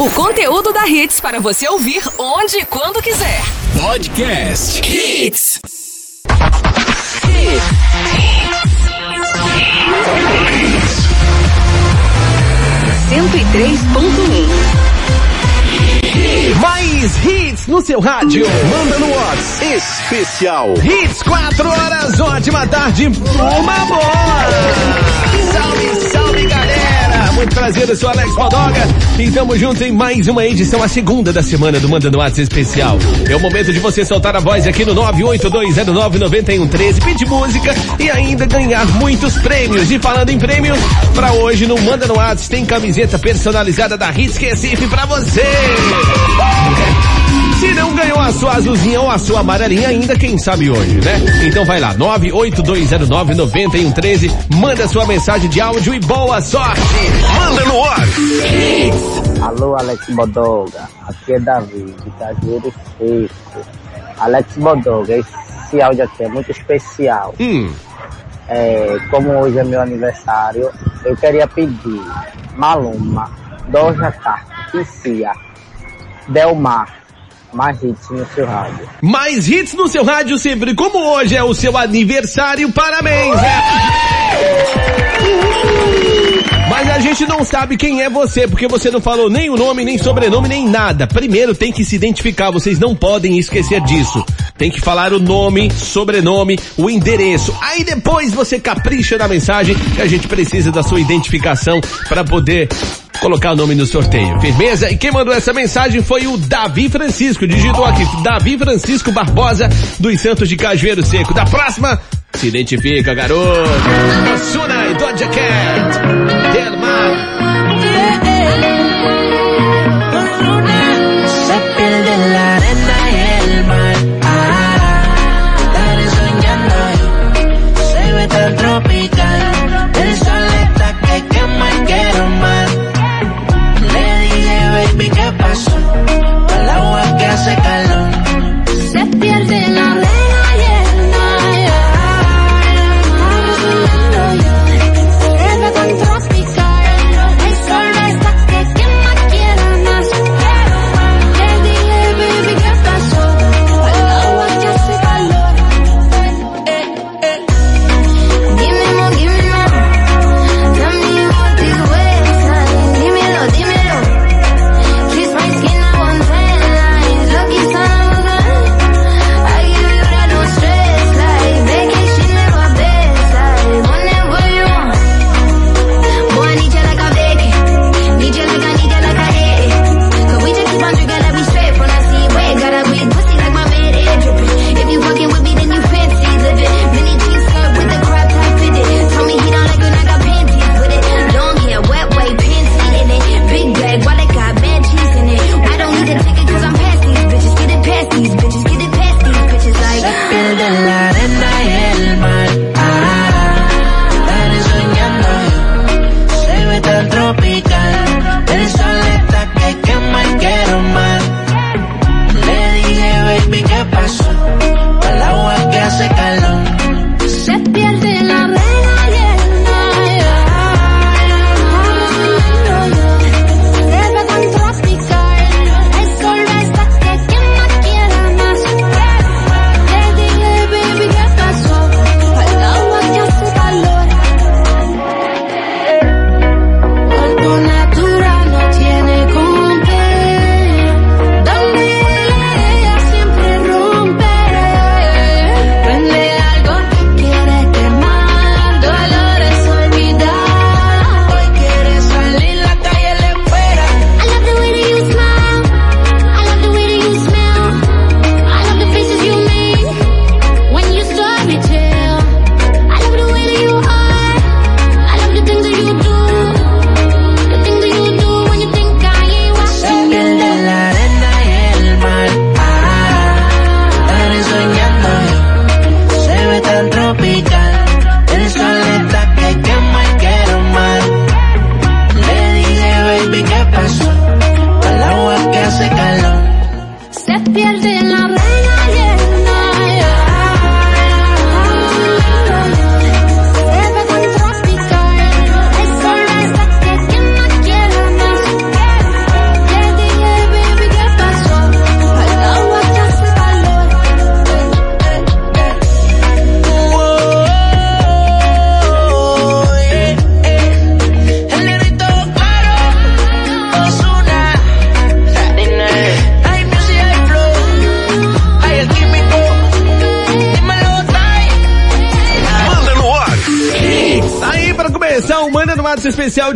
O conteúdo da Hits para você ouvir onde e quando quiser. Podcast Hits. Ponto um. Mais hits no seu rádio. Manda no Whats especial. Hits 4 horas, ótima tarde, uma boa! Salve, salve galera! Muito prazer, eu sou Alex Baldoga e estamos juntos em mais uma edição, a segunda da semana do Manda no Whats especial. É o momento de você soltar a voz aqui no 982099113, pedir música e ainda ganhar muitos prêmios. E falando em prêmios, pra hoje no Manda no Whats tem camiseta personalizada da Hits Recife pra você! Se não ganhou a sua azulzinha ou a sua amarelinha ainda, quem sabe hoje, né? Então vai lá, 982099113, manda sua mensagem de áudio e boa sorte! Manda no Whats. Alô, Alex Bodoga. Aqui é Davi, de Cajueiro Seco. Alex Bodoga, esse áudio aqui é muito especial. Hum, É, como hoje é meu aniversário, eu queria pedir Maluma, Doja Cat, Cia, Delmar, mais hits no seu rádio. mais hits no seu rádio sempre, como hoje é o seu aniversário, parabéns! é. Mas a gente não sabe quem é você, porque você não falou nem o nome, nem sobrenome, nem nada. Primeiro tem que se identificar, vocês não podem esquecer disso. Tem que falar o nome, sobrenome, o endereço. Aí depois você capricha na mensagem que a gente precisa da sua identificação para poder colocar o nome no sorteio. Firmeza? E quem mandou essa mensagem foi o Davi Francisco. Digitou aqui, Davi Francisco Barbosa, dos Santos de Cajueiro Seco. Da próxima, se identifica, garoto. Osuna e Doja Cat. Delmar.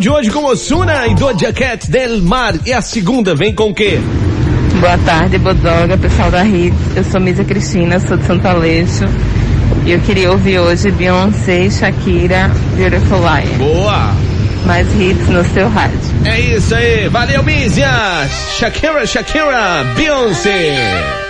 De hoje com Osuna e Doja Cat Del Mar. E a segunda vem com o quê? Boa tarde, Bodoga, pessoal da Hits. Eu sou Misa Cristina, sou de Santo Aleixo. E eu queria ouvir hoje Beyoncé Shakira, Beautiful Liar. Boa! Mais hits no seu rádio. É isso aí. Valeu, Mísia. Shakira, Shakira, Beyoncé.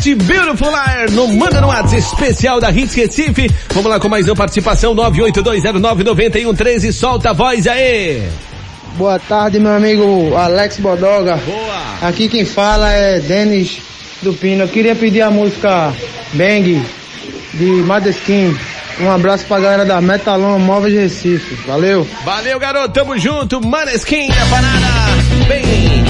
7, Beautiful Liar, no Manda no WhatsApp especial da Hits Recife. Vamos lá com mais uma participação, 982099113, solta a voz aí. Boa tarde, meu amigo Alex Bodoga. Boa. Aqui quem fala é Denis do Pino. Eu queria pedir a música Bang de Madeskin. Um abraço pra galera da Metalon Móveis Recife. Valeu. Valeu, garoto, tamo junto, Maneskin na parada. Bem.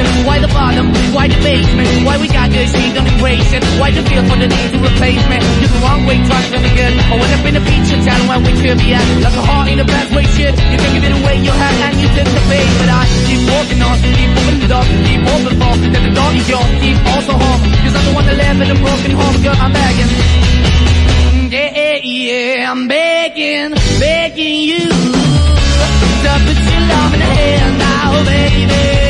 chasing? Why the bottom? Why the basement? Why we got good, she don't embrace? Why the feel for the need to replace me? You're the wrong way, trying to be good. I went up in the feature town where we could be at. Like a heart in the best way, shit. You can give it away, you have, and you took the bait. But I keep walking on, keep moving the dog, keep open for. That the dog is yours, keep also home. Cause I'm the one that live in a broken home, girl, I'm begging. Yeah, yeah, yeah, I'm begging, begging you to put your love in the hand now, baby.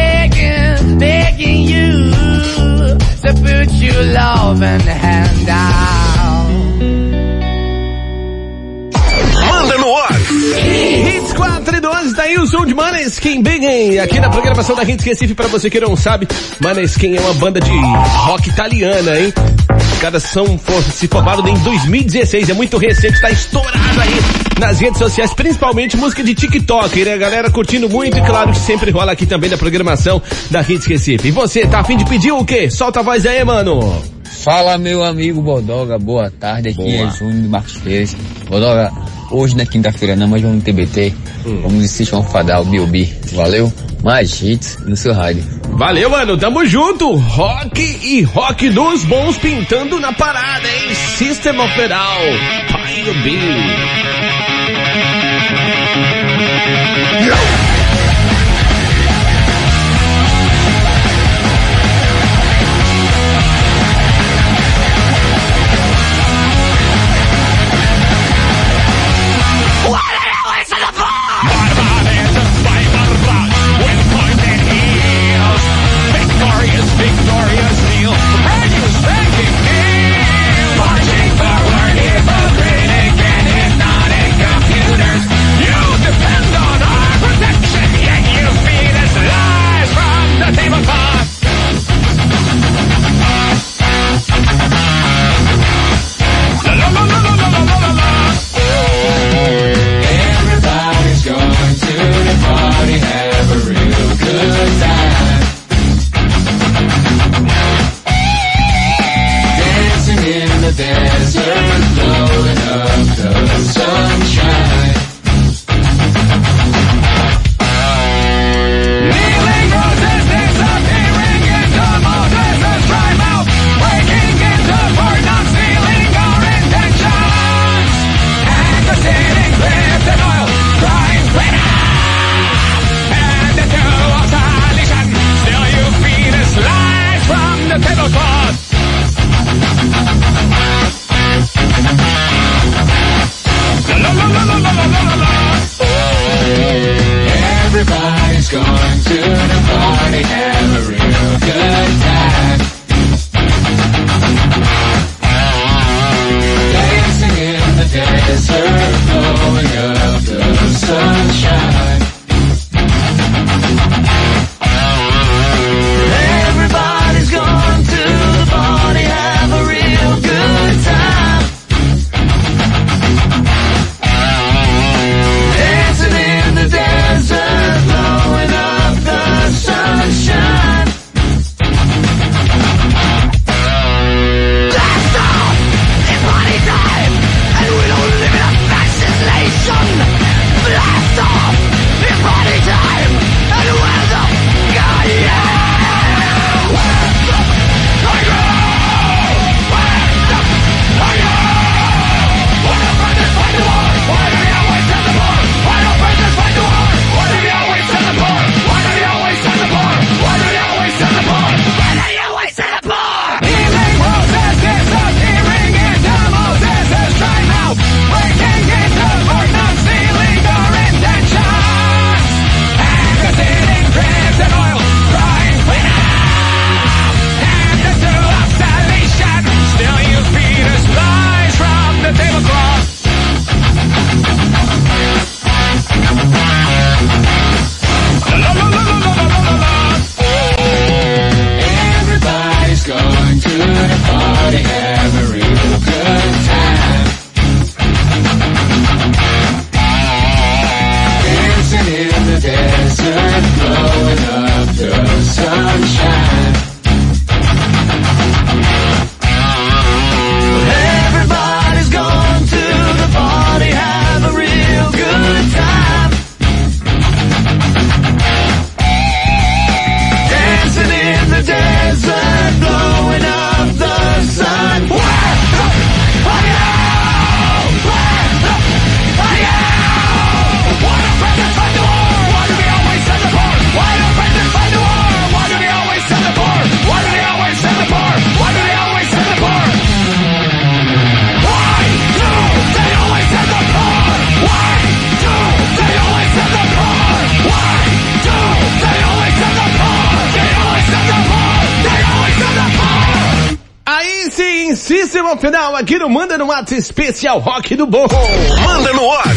begging you to put your loving hand out. De Maneskin Big aqui na programação da Hits Recife, pra você que não sabe, Maneskin é uma banda de rock italiana, hein? Os caras são, se formaram em 2016, é muito recente, tá estourado aí nas redes sociais, principalmente música de TikTok, né? A galera curtindo muito e claro que sempre rola aqui também na programação da Hits Recife. E você, tá afim de pedir o quê? Solta a voz aí, mano! Fala meu amigo Bodoga, boa tarde, aqui Boa. é Júnior Marcos Pérez. Bodoga, hoje na quinta-feira não, mas vamos no TBT, Hum. vamos assistir um fadal, Bilbi, valeu? Mais hits no seu rádio. Valeu, mano, tamo junto! Rock e rock dos bons pintando na parada, hein? System of It All, Pai do Bill. System of a Down aqui no Manda no Mato Especial Rock do Bom. Manda no ar.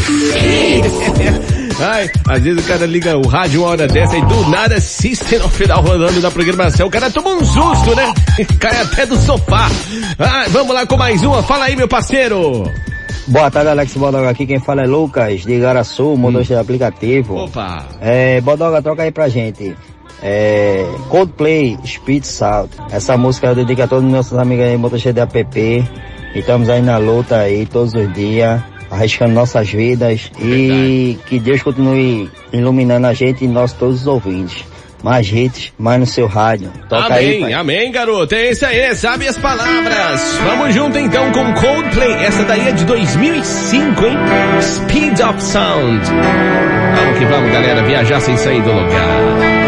Ai, às vezes o cara liga o rádio uma hora dessa e do nada System of a Down rolando na programação. O cara toma um susto, né? Cai até do sofá. Ai, vamos lá com mais uma. Fala aí, meu parceiro. Boa tarde, Alex Bodoga. Aqui quem fala é Lucas, de Igaraçu, motorista de aplicativo. Opa. É, Bodoga, troca aí pra gente. É, Coldplay, Speed Salt. Essa música eu dedico a todos os nossos amigos aí, motoristas de app. E estamos aí na luta aí, todos os dias, arriscando nossas vidas. E que Deus continue iluminando a gente e nós todos os ouvintes. Mais hits, mais no seu rádio. Toca aí, amém, pai. amém, garoto. É isso aí, sabe as palavras. Vamos junto então com Coldplay. Essa daí é de 2005, hein? Speed of Sound. Vamos que vamos, galera, viajar sem sair do lugar.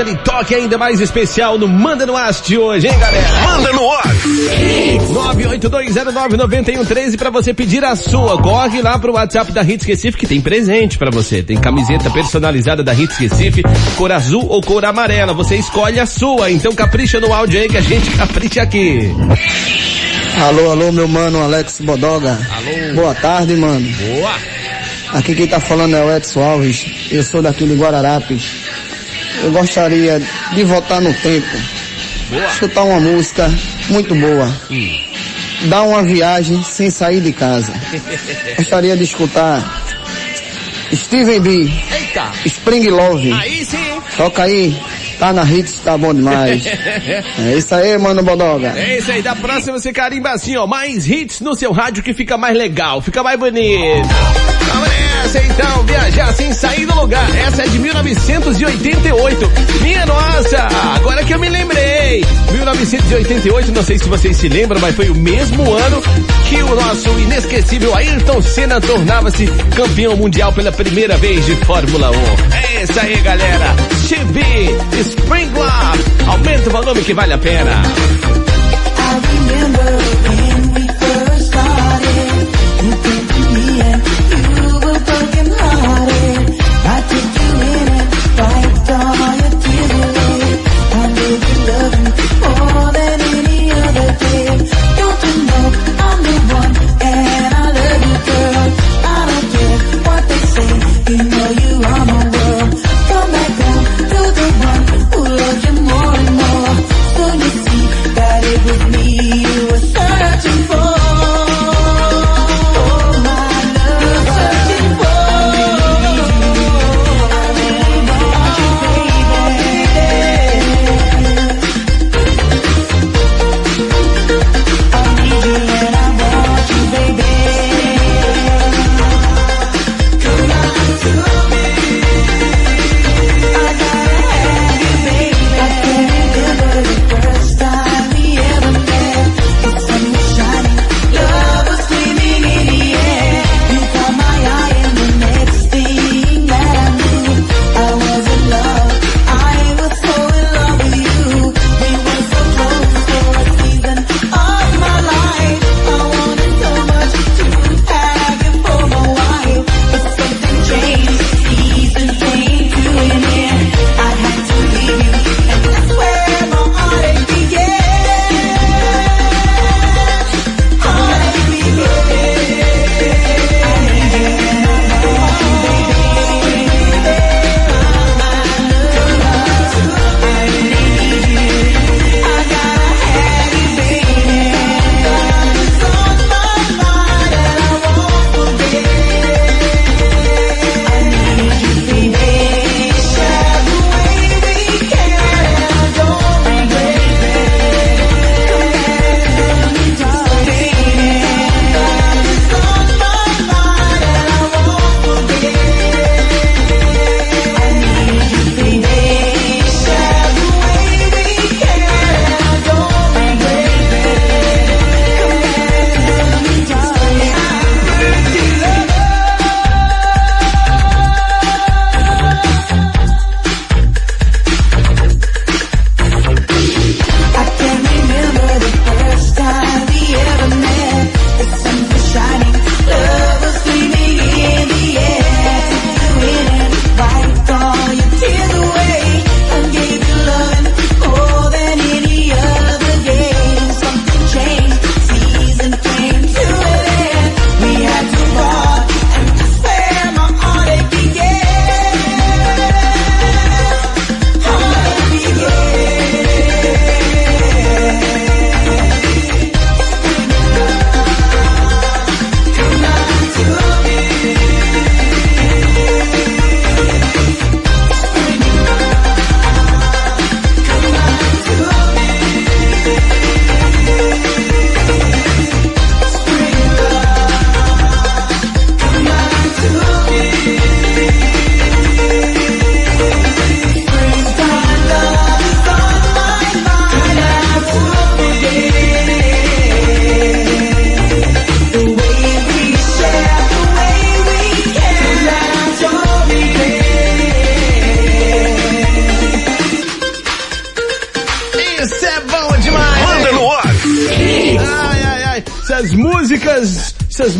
Aquele toque ainda mais especial no Manda no Ar de hoje, hein, galera? Manda no ar. 982099113 pra você pedir a sua. Corre lá pro WhatsApp da Hits Recife que tem presente pra você. Tem camiseta personalizada da Hits Recife, cor azul ou cor amarela. Você escolhe a sua. Então capricha no áudio aí que a gente capricha aqui. Alô, alô, meu mano Alex Bodoga. Alô. Boa tarde, mano. Boa. Aqui quem tá falando é o Edson Alves. Eu sou daqui de Guararapes. Eu gostaria de voltar no tempo. Boa. Escutar uma música muito boa. Dar uma viagem sem sair de casa. Gostaria de escutar Steven B. Eita. Spring Love. Aí sim. Toca aí. Tá na hits, tá bom demais. É isso aí, mano Bodoga. É isso aí, da próxima você carimba assim, ó, mais hits no seu rádio que fica mais legal, fica mais bonito. Nessa então, viajar sem sair do lugar. Essa é de 1988. Minha nossa, agora que eu me lembrei. 1988, não sei se vocês se lembram, mas foi o mesmo ano que o nosso inesquecível Ayrton Senna tornava-se campeão mundial pela primeira vez de Fórmula 1. É isso aí, galera. Chibi, Spring. Aumenta o volume que vale a pena. You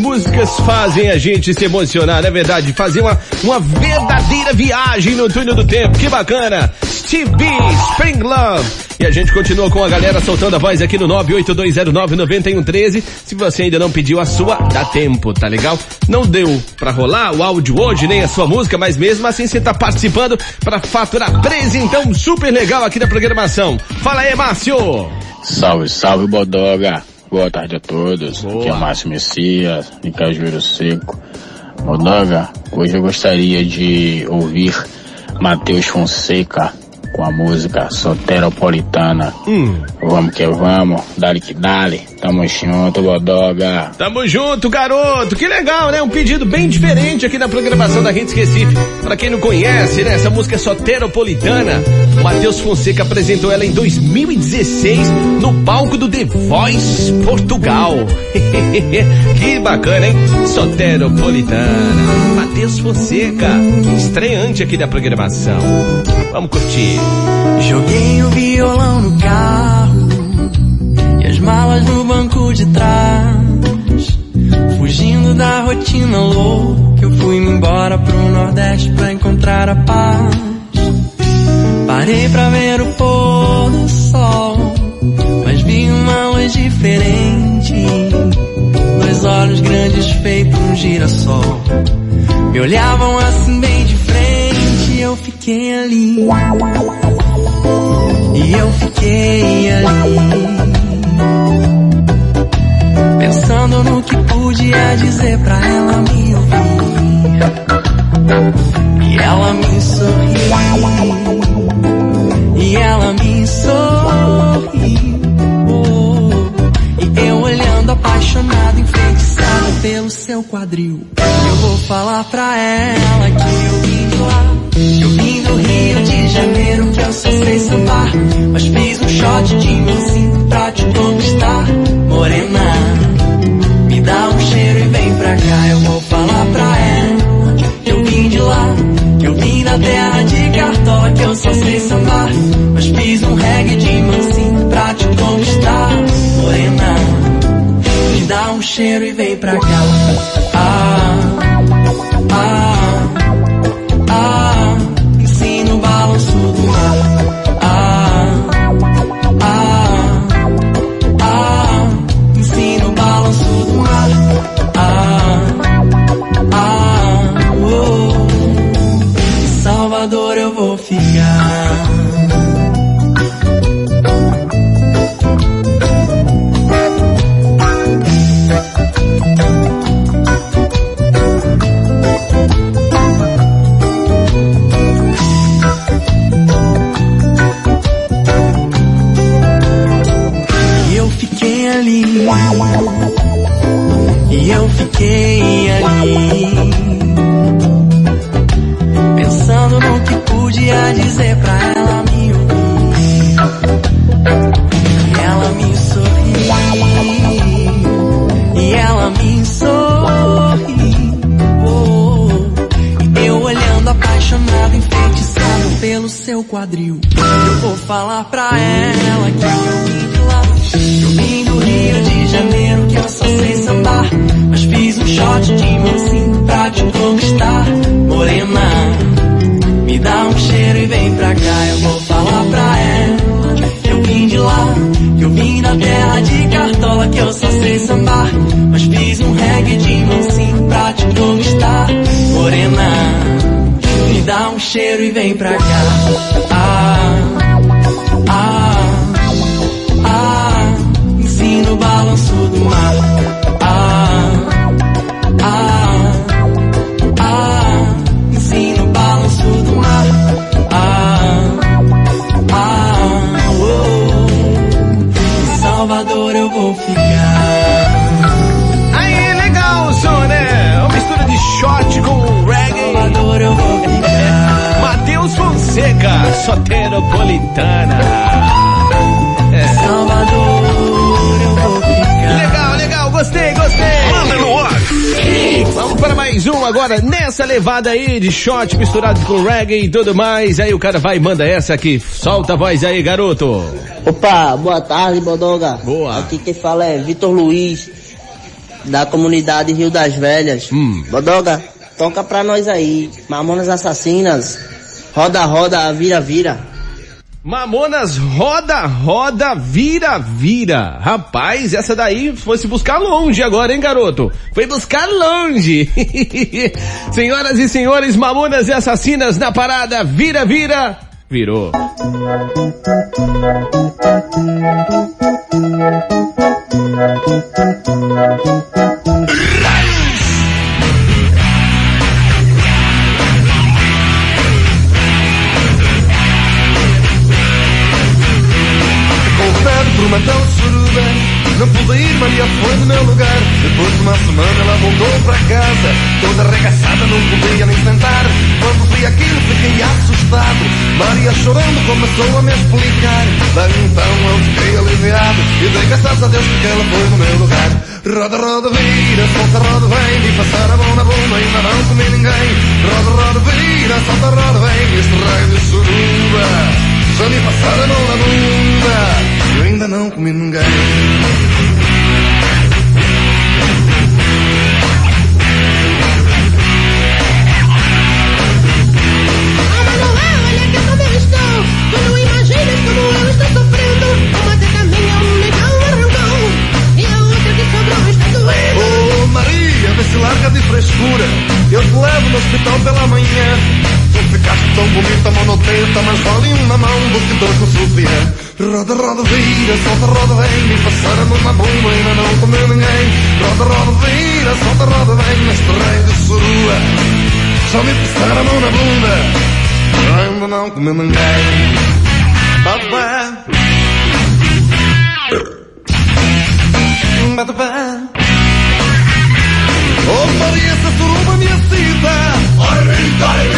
músicas fazem a gente se emocionar, é verdade? Fazer uma, uma verdadeira viagem no túnel do tempo. Que bacana! Steve Spring Love. E a gente continua com a galera soltando a voz aqui no 982099113. Se você ainda não pediu a sua, dá tempo, tá legal? Não deu pra rolar o áudio hoje, nem a sua música, mas mesmo assim você tá participando pra faturar preço, então super legal aqui da programação. Fala aí, Márcio! Salve, salve, Bodoga. Boa tarde a todos. Boa. Aqui é Márcio Messias, de Cajueiro Seco. Bodoga, hoje eu gostaria de ouvir Matheus Fonseca com a música Soteropolitana. Hum. Vamos que vamos, dale que dale. Tamo junto, Bodoga. Tamo junto, garoto. Que legal, né? Um pedido bem diferente aqui na programação da Rede Recife. Pra quem não conhece, né? Essa música é soteropolitana. O Matheus Fonseca apresentou ela em 2016 no palco do The Voice Portugal. que bacana, hein? Soteropolitana. Matheus Fonseca, estreante aqui da programação. Vamos curtir. Joguei o violão no carro e as malas no banco de trás. Fugindo da rotina louca, eu fui embora pro Nordeste pra encontrar a paz. Parei pra ver o pôr do sol, mas vi uma luz diferente. Dois olhos grandes feitos um girassol. Me olhavam assim bem fiquei ali. E eu fiquei ali. Pensando no que podia dizer pra ela me ouvir. E ela me sorriu. E ela me sorriu. E eu olhando apaixonado, enfeitiçado pelo seu quadril. Eu vou falar pra ela que eu vim lá. Janeiro, que eu só sei sambar. Mas fiz um shot de mansinho pra te conquistar. Morena, me dá um cheiro e vem pra cá. Eu vou falar pra ela que eu vim de lá. Que eu vim da terra de cartola, que eu só sei sambar. Mas fiz um reggae de mansinho pra te conquistar. Morena, me dá um cheiro e vem pra cá. Ah, Salvador eu vou ficar. Agora, nessa levada aí de shot misturado com reggae e tudo mais. Aí o cara vai e manda essa aqui. Solta a voz aí, garoto. Opa, boa tarde, Bodoga. Boa. Aqui quem fala é Vitor Luiz, da comunidade Rio das Velhas. Bodoga, toca pra nós aí. Mamonas Assassinas. Roda, roda, vira, vira. Mamonas roda, roda, vira, vira. Rapaz, essa daí foi se buscar longe agora, hein, garoto? Foi buscar longe. Senhoras e senhores, Mamonas e Assassinas na parada, vira, vira, virou. Uma tal suruba. Não pude ir, Maria foi no meu lugar. Depois de uma semana ela voltou para casa. Toda arregaçada, não podia nem sentar. Quando vi aquilo fiquei assustado. Maria chorando começou a me explicar. Daí então eu fiquei aliviado. E dei graças a Deus porque ela foi no meu lugar. Roda, roda, vira, solta, roda, vem. Me passar a mão na bunda, ainda não comi ninguém. Roda, roda, vira, solta, roda, vem. Este raio de suruba. Já me passaram a mão na bunda Eu ainda não comi ninguém larga de frescura. Eu te levo no hospital pela manhã. Tu ficaste tão bonita, monoteta Mas vale uma mão do que dois no sutiã Roda, roda, vira, solta, roda, vem. Me passar a mão na bunda, ainda não comeu ninguém. Roda, roda, vira, solta, roda, vem. Neste rei de surua Só me passar a mão na bunda Ainda não comeu ninguém. Babá Babá Oh Maria, essa suruba me excita. Arrebita,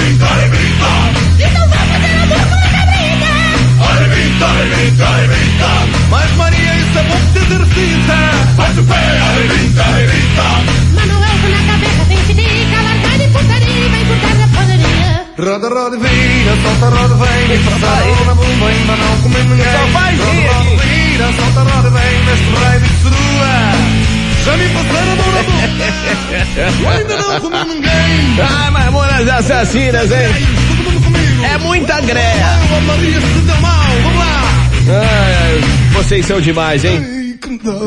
roda, vem a mão na bunda, ainda não come ninguém Só faz rir roda, vira, solta, roda, vem Neste raio de surua Já me passaram a mão na Eu ainda não comi ninguém Ai, Mamonas Assassinas, hein? É muita greia. Ô Maria, se deu mal, vamos lá Ai, vocês são demais, hein?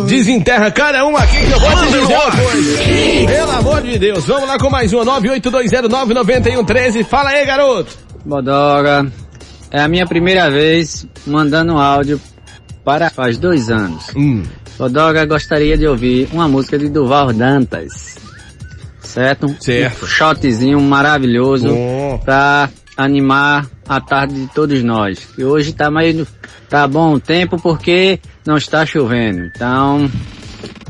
Desenterra cada um aqui que eu vou te dizer uma coisa. Pelo amor de Deus, vamos lá com mais uma, 982099113. Fala aí, garoto. Bodoga, é a minha primeira vez mandando áudio para faz dois anos. Hum. Bodoga, gostaria de ouvir uma música de Duval Dantas. Certo? Certo. Um shotzinho maravilhoso Bom. pra animar a tarde de todos nós. E hoje tá meio, tá bom o tempo porque não está chovendo. Então,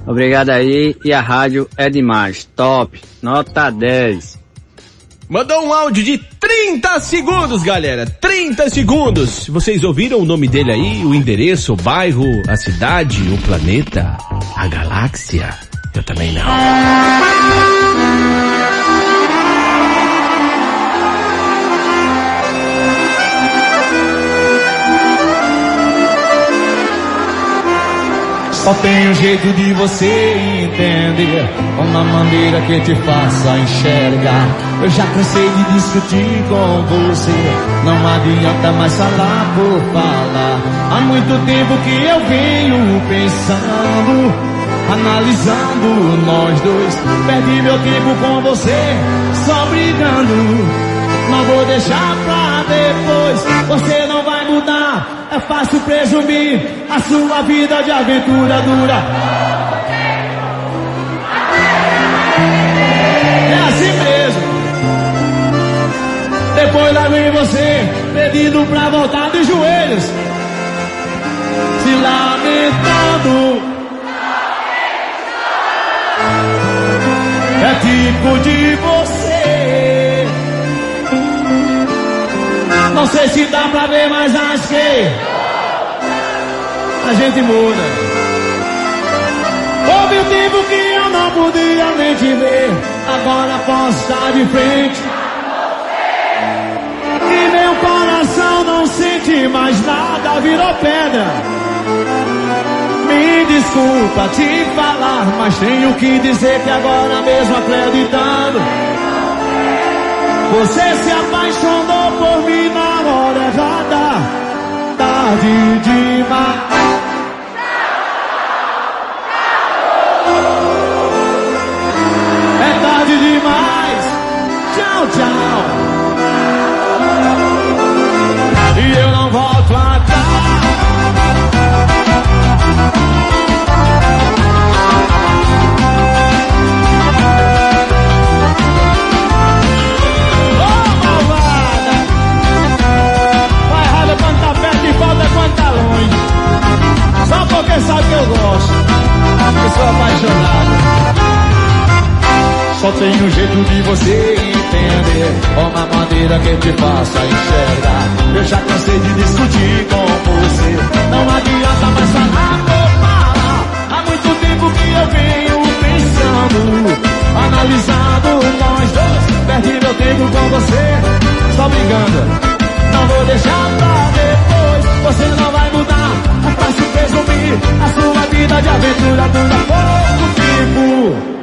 obrigado aí e a rádio é demais. Top. Nota 10. Mandou um áudio de 30 segundos, galera. 30 segundos. Vocês ouviram o nome dele aí? O endereço, o bairro, a cidade, o planeta, a galáxia? Eu também não. Só tem um jeito de você entender. Uma maneira que te faça enxergar. Eu já cansei de discutir com você. Não adianta mais falar por falar. Há muito tempo que eu venho pensando Analisando nós dois. Perdi meu tempo com você Só brigando. Não vou deixar pra depois, você não vai mudar. É fácil presumir a sua vida de aventura dura. É assim mesmo. Depois lá vem você, pedindo pra voltar de joelhos. Se lamentando. É tipo de você. Sei se dá pra ver, mas acho que a gente muda. Houve um tempo que eu não podia nem te ver, agora posso estar de frente. E meu coração não sente mais nada, virou pedra. Me desculpa te falar, mas tenho que dizer que agora mesmo acreditando. Você se apaixonou por mim na hora errada. Tarde demais. Sou apaixonado. Só tem um jeito de você entender. Uma maneira que te faça enxergar. Eu já cansei de discutir com você. Não adianta mais falar por falar. Há muito tempo que eu venho pensando Analisando nós dois. Perdi meu tempo com você. Só brigando Não vou deixar pra depois Você não vai mudar. É fácil presumir A sua vida de aventura dura pouco tempo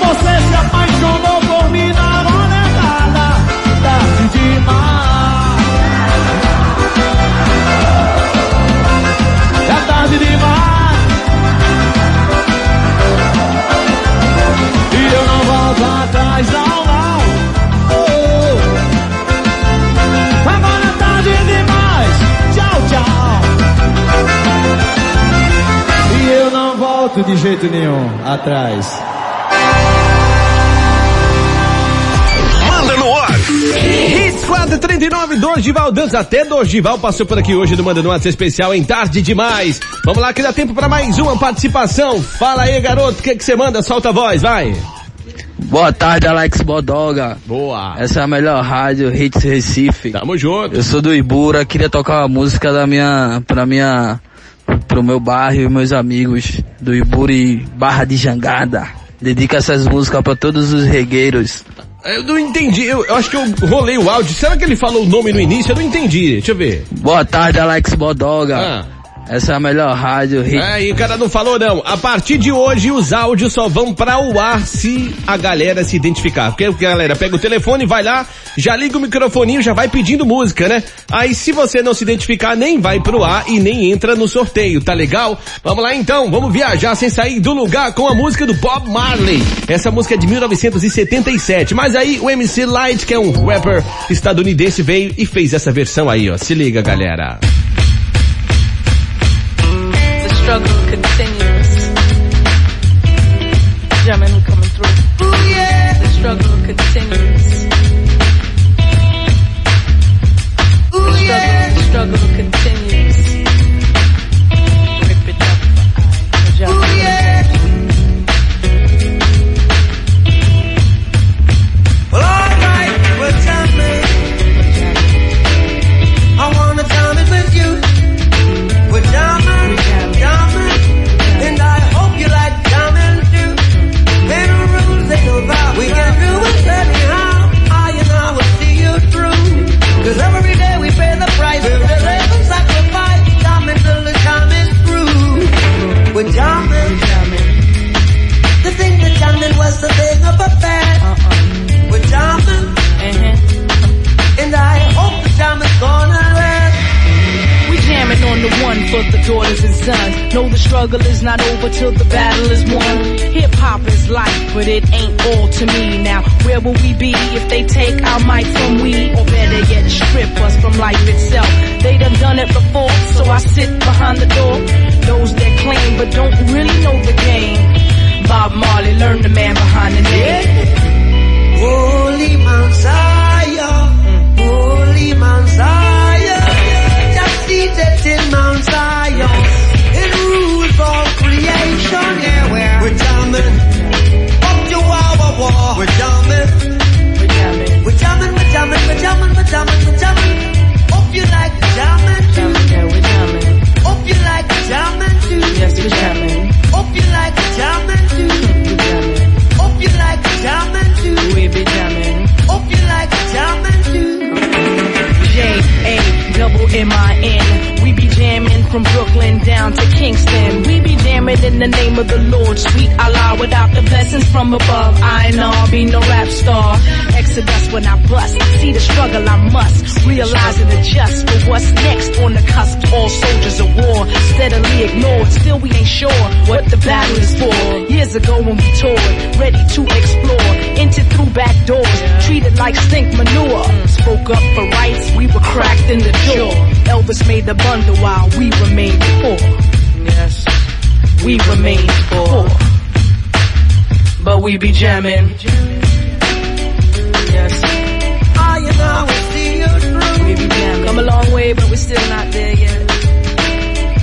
Você se apaixonou de jeito nenhum atrás. Manda no ar. Hits 439, Dorival Dantas, até Dorival passou por aqui hoje no Manda no Ato especial em tarde demais. Vamos lá que dá tempo para mais uma participação. Fala aí, garoto, o que que você manda? Solta a voz, vai. Boa tarde, Alex Bodoga. Boa. Essa é a melhor rádio, Hits Recife. Tamo junto. Eu sou do Ibura, queria tocar uma música da minha, pra minha, pro meu bairro e meus amigos do Ibura e Barra de Jangada. Dedica essas músicas pra todos os regueiros. Eu não entendi, eu, eu acho que eu rolei o áudio. Será que ele falou o nome no início? Eu não entendi. Deixa eu ver. Boa tarde, Alex Bodoga. Ah. Essa é a melhor rádio, Hits. É, e o cara não falou não. A partir de hoje os áudios só vão para o ar se a galera se identificar. Porque a galera pega o telefone, vai lá, já liga o microfoninho, já vai pedindo música, né? Aí se você não se identificar, nem vai pro ar e nem entra no sorteio, tá legal? Vamos lá então, vamos viajar sem sair do lugar com a música do Bob Marley. Essa música é de 1977, mas aí o MC Light, que é um rapper estadunidense, veio e fez essa versão aí, ó. Se liga, galera. Struggle continues. German coming through. Ooh, yeah. The struggle continues. From Brooklyn down to Kingston. We be jamming in the name of the Lord, sweet Allah. Without the blessings from above, I know I'll be no rap star. Exodus when I bust, see the struggle I must realize and adjust for what's next on the cusp. All soldiers of war, steadily ignored. Still we ain't sure what the battle is for. Years ago when we toured, ready to explore, entered through back doors, treated like stink manure. Spoke up for rights, we were cracked in the door. Elvis made the bundle while we remained poor. Yes, we remained poor. But we be jamming. Yes, I and I will see you through. we be jamming. Come a long way, but we're still not there yet.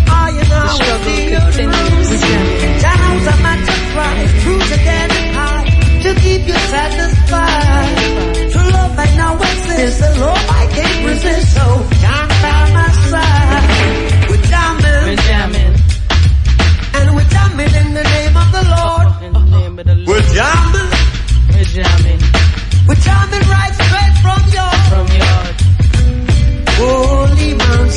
I and I will see you through. Down's a match of pride, roots again to keep you satisfied. True love right now exists, the love I can't resist, so can't by my side. We're jamming, We're jamming. and we're jamming in the name of the Lord. In the name of the Lord. We're jamming, We're jamming we're jamming right straight from your from your holy Mount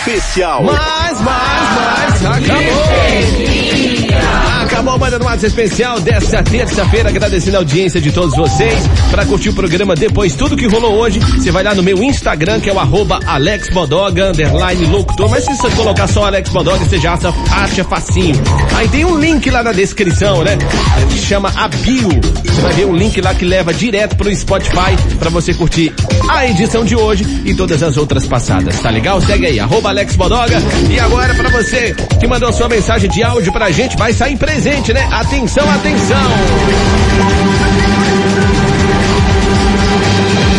especial. Mais, mais, mais, acabou. Acabou o Manda no Ato Especial desta terça-feira, agradecendo a audiência de todos vocês. Pra curtir o programa depois, tudo que rolou hoje, você vai lá no meu Instagram, que é o arroba Alex Bodoga, underline locutor. Mas se você colocar só Alex Bodoga, você já acha, facinho. Aí tem um link lá na descrição, né? Que chama a bio. Você vai ver o link lá que leva direto pro Spotify pra você curtir a edição de hoje e todas as outras passadas, tá legal? Segue aí, arroba Alex Bodoga. E agora pra você que mandou sua mensagem de áudio pra gente, vai sair presente, né? Atenção, atenção!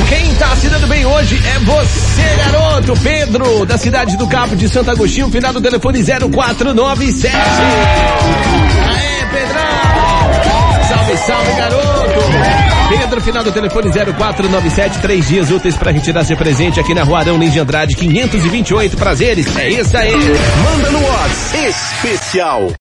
Quem tá se dando bem hoje é você, garoto! Pedro, da cidade do Cabo de Santo Agostinho, final do telefone 0497. Aê, Pedrão! Salve, salve, garoto! Pedro, final do telefone 0497, três dias úteis para retirar seu presente aqui na Rua Arão Lins de Andrade, 528 prazeres. É isso aí! Manda no WhatsApp especial.